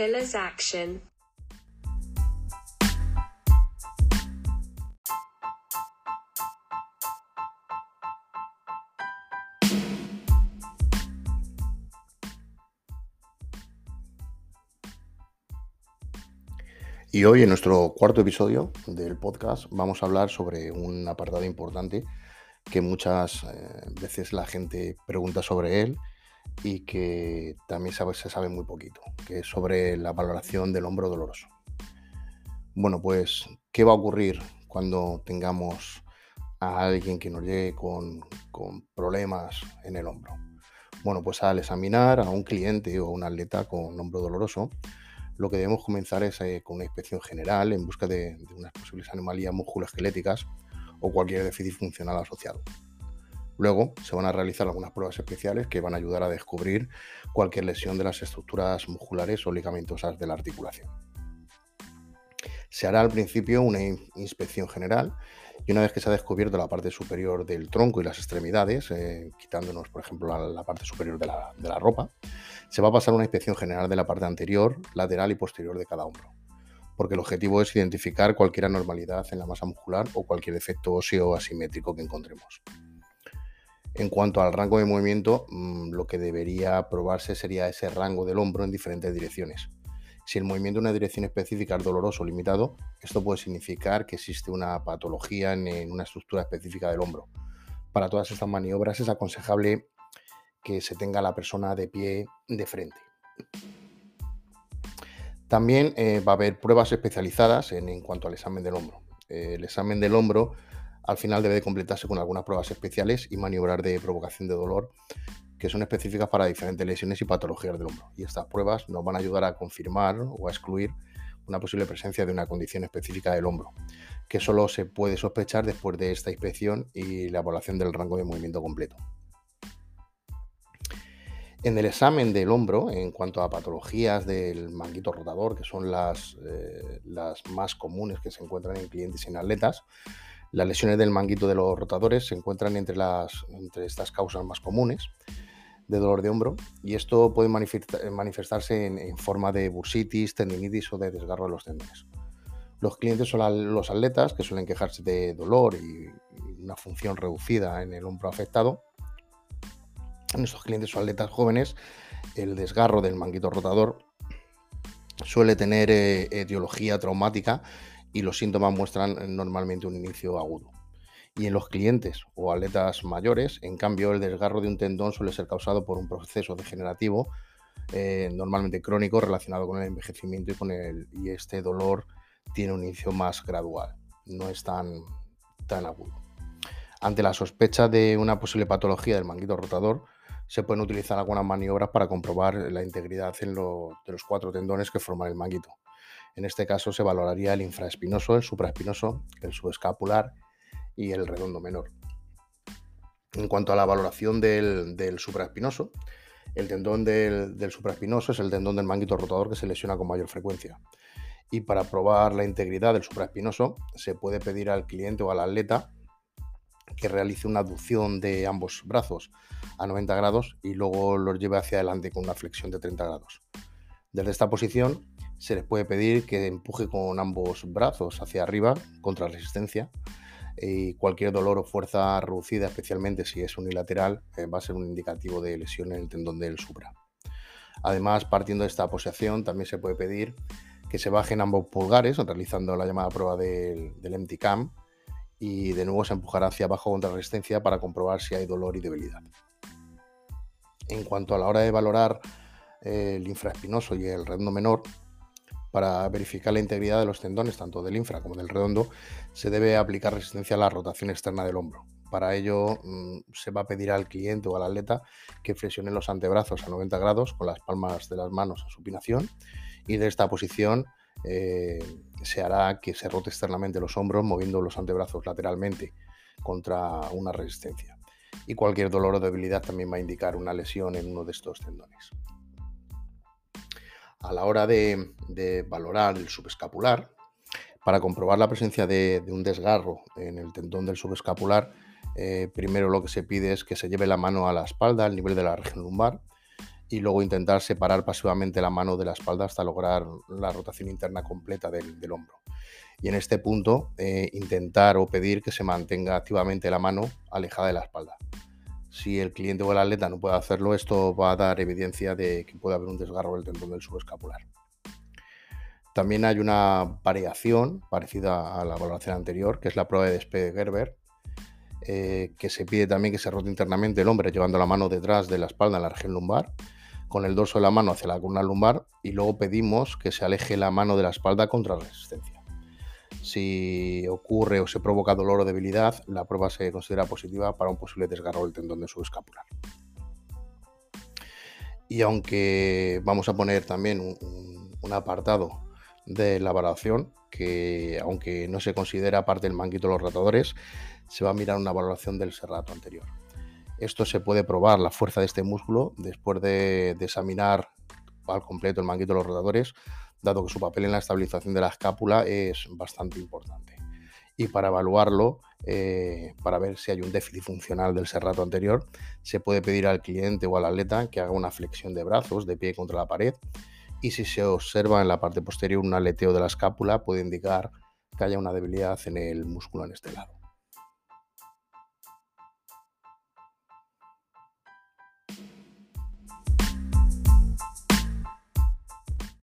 Action. Y hoy en nuestro cuarto episodio del podcast vamos a hablar sobre un apartado importante que muchas eh, veces la gente pregunta sobre él y que también se sabe muy poquito, que es sobre la valoración del hombro doloroso. Bueno, pues, ¿qué va a ocurrir cuando tengamos a alguien que nos llegue con, problemas en el hombro? Bueno, pues al examinar a un cliente o un atleta con hombro doloroso, lo que debemos comenzar es eh, con una inspección general en busca de, unas posibles anomalías musculoesqueléticas o cualquier déficit funcional asociado. Luego se van a realizar algunas pruebas especiales que van a ayudar a descubrir cualquier lesión de las estructuras musculares o ligamentosas de la articulación. Se hará al principio una inspección general y una vez que se ha descubierto la parte superior del tronco y las extremidades, eh, quitándonos por ejemplo la, parte superior de la, de la ropa, se va a pasar una inspección general de la parte anterior, lateral y posterior de cada hombro, porque el objetivo es identificar cualquier anormalidad en la masa muscular o cualquier efecto óseo asimétrico que encontremos. En cuanto al rango de movimiento, mm, lo que debería probarse sería ese rango del hombro en diferentes direcciones. Si el movimiento en una dirección específica es doloroso o limitado, esto puede significar que existe una patología en una estructura específica del hombro. Para todas estas maniobras es aconsejable que se tenga la persona de pie de frente. También eh, va a haber pruebas especializadas en, cuanto al examen del hombro. Eh, el examen del hombro al final debe de completarse con algunas pruebas especiales y maniobrar de provocación de dolor que son específicas para diferentes lesiones y patologías del hombro. Y estas pruebas nos van a ayudar a confirmar o a excluir una posible presencia de una condición específica del hombro, que solo se puede sospechar después de esta inspección y la evaluación del rango de movimiento completo. En el examen del hombro, en cuanto a patologías del manguito rotador, que son las, eh, las más comunes que se encuentran en clientes y en atletas, las lesiones del manguito de los rotadores se encuentran entre, las, entre estas causas más comunes de dolor de hombro y esto puede manifestarse en, forma de bursitis, tendinitis o de desgarro de los tendones. Los clientes son los atletas que suelen quejarse de dolor y una función reducida en el hombro afectado en estos clientes o atletas jóvenes, el desgarro del manguito rotador suele tener eh, etiología traumática y los síntomas muestran normalmente un inicio agudo. Y en los clientes o atletas mayores, en cambio, el desgarro de un tendón suele ser causado por un proceso degenerativo, eh, normalmente crónico, relacionado con el envejecimiento y, con el, y este dolor tiene un inicio más gradual, no es tan, tan agudo. Ante la sospecha de una posible patología del manguito rotador, se pueden utilizar algunas maniobras para comprobar la integridad de los cuatro tendones que forman el manguito. En este caso se valoraría el infraespinoso, el supraespinoso, el subescapular y el redondo menor. En cuanto a la valoración del, supraespinoso, el tendón del, del, supraespinoso es el tendón del manguito rotador que se lesiona con mayor frecuencia. Y para probar la integridad del supraespinoso, se puede pedir al cliente o al atleta que realice una aducción de ambos brazos a 90 grados y luego los lleve hacia adelante con una flexión de 30 grados. Desde esta posición se les puede pedir que empuje con ambos brazos hacia arriba contra resistencia y cualquier dolor o fuerza reducida, especialmente si es unilateral, eh, va a ser un indicativo de lesión en el tendón del supra. Además, partiendo de esta posición, también se puede pedir que se bajen ambos pulgares realizando la llamada prueba del, del empty cam y de nuevo se empujará hacia abajo contra resistencia para comprobar si hay dolor y debilidad. En cuanto a la hora de valorar eh, el infraespinoso y el redondo menor, para verificar la integridad de los tendones, tanto del infra como del redondo, se debe aplicar resistencia a la rotación externa del hombro. Para ello mm, se va a pedir al cliente o al atleta que flexione los antebrazos a 90 grados con las palmas de las manos a supinación y de esta posición eh, se hará que se rote externamente los hombros moviendo los antebrazos lateralmente contra una resistencia. Y cualquier dolor o debilidad también va a indicar una lesión en uno de estos tendones. A la hora de, valorar el subescapular, para comprobar la presencia de, un desgarro en el tendón del subescapular, eh, primero lo que se pide es que se lleve la mano a la espalda, al nivel de la región lumbar, y luego intentar separar pasivamente la mano de la espalda hasta lograr la rotación interna completa del, hombro. Y en este punto, eh, intentar o pedir que se mantenga activamente la mano alejada de la espalda. Si el cliente o el atleta no puede hacerlo, esto va a dar evidencia de que puede haber un desgarro del tendón del subescapular. También hay una variación parecida a la valoración anterior, que es la prueba de despegue Gerber, eh, que se pide también que se rote internamente el hombre llevando la mano detrás de la espalda en la región lumbar con el dorso de la mano hacia la columna lumbar y luego pedimos que se aleje la mano de la espalda contra la resistencia. Si ocurre o se provoca dolor o debilidad, la prueba se considera positiva para un posible desgarro del tendón de subescapular. Y aunque vamos a poner también un, apartado de la valoración, que aunque no se considera parte del manguito de los rotadores, se va a mirar una valoración del serrato anterior. Esto se puede probar la fuerza de este músculo después de, examinar al completo el manguito de los rotadores, dado que su papel en la estabilización de la escápula es bastante importante. Y para evaluarlo, eh, para ver si hay un déficit funcional del serrato anterior, se puede pedir al cliente o al atleta que haga una flexión de brazos de pie contra la pared. Y si se observa en la parte posterior un aleteo de la escápula, puede indicar que haya una debilidad en el músculo en este lado.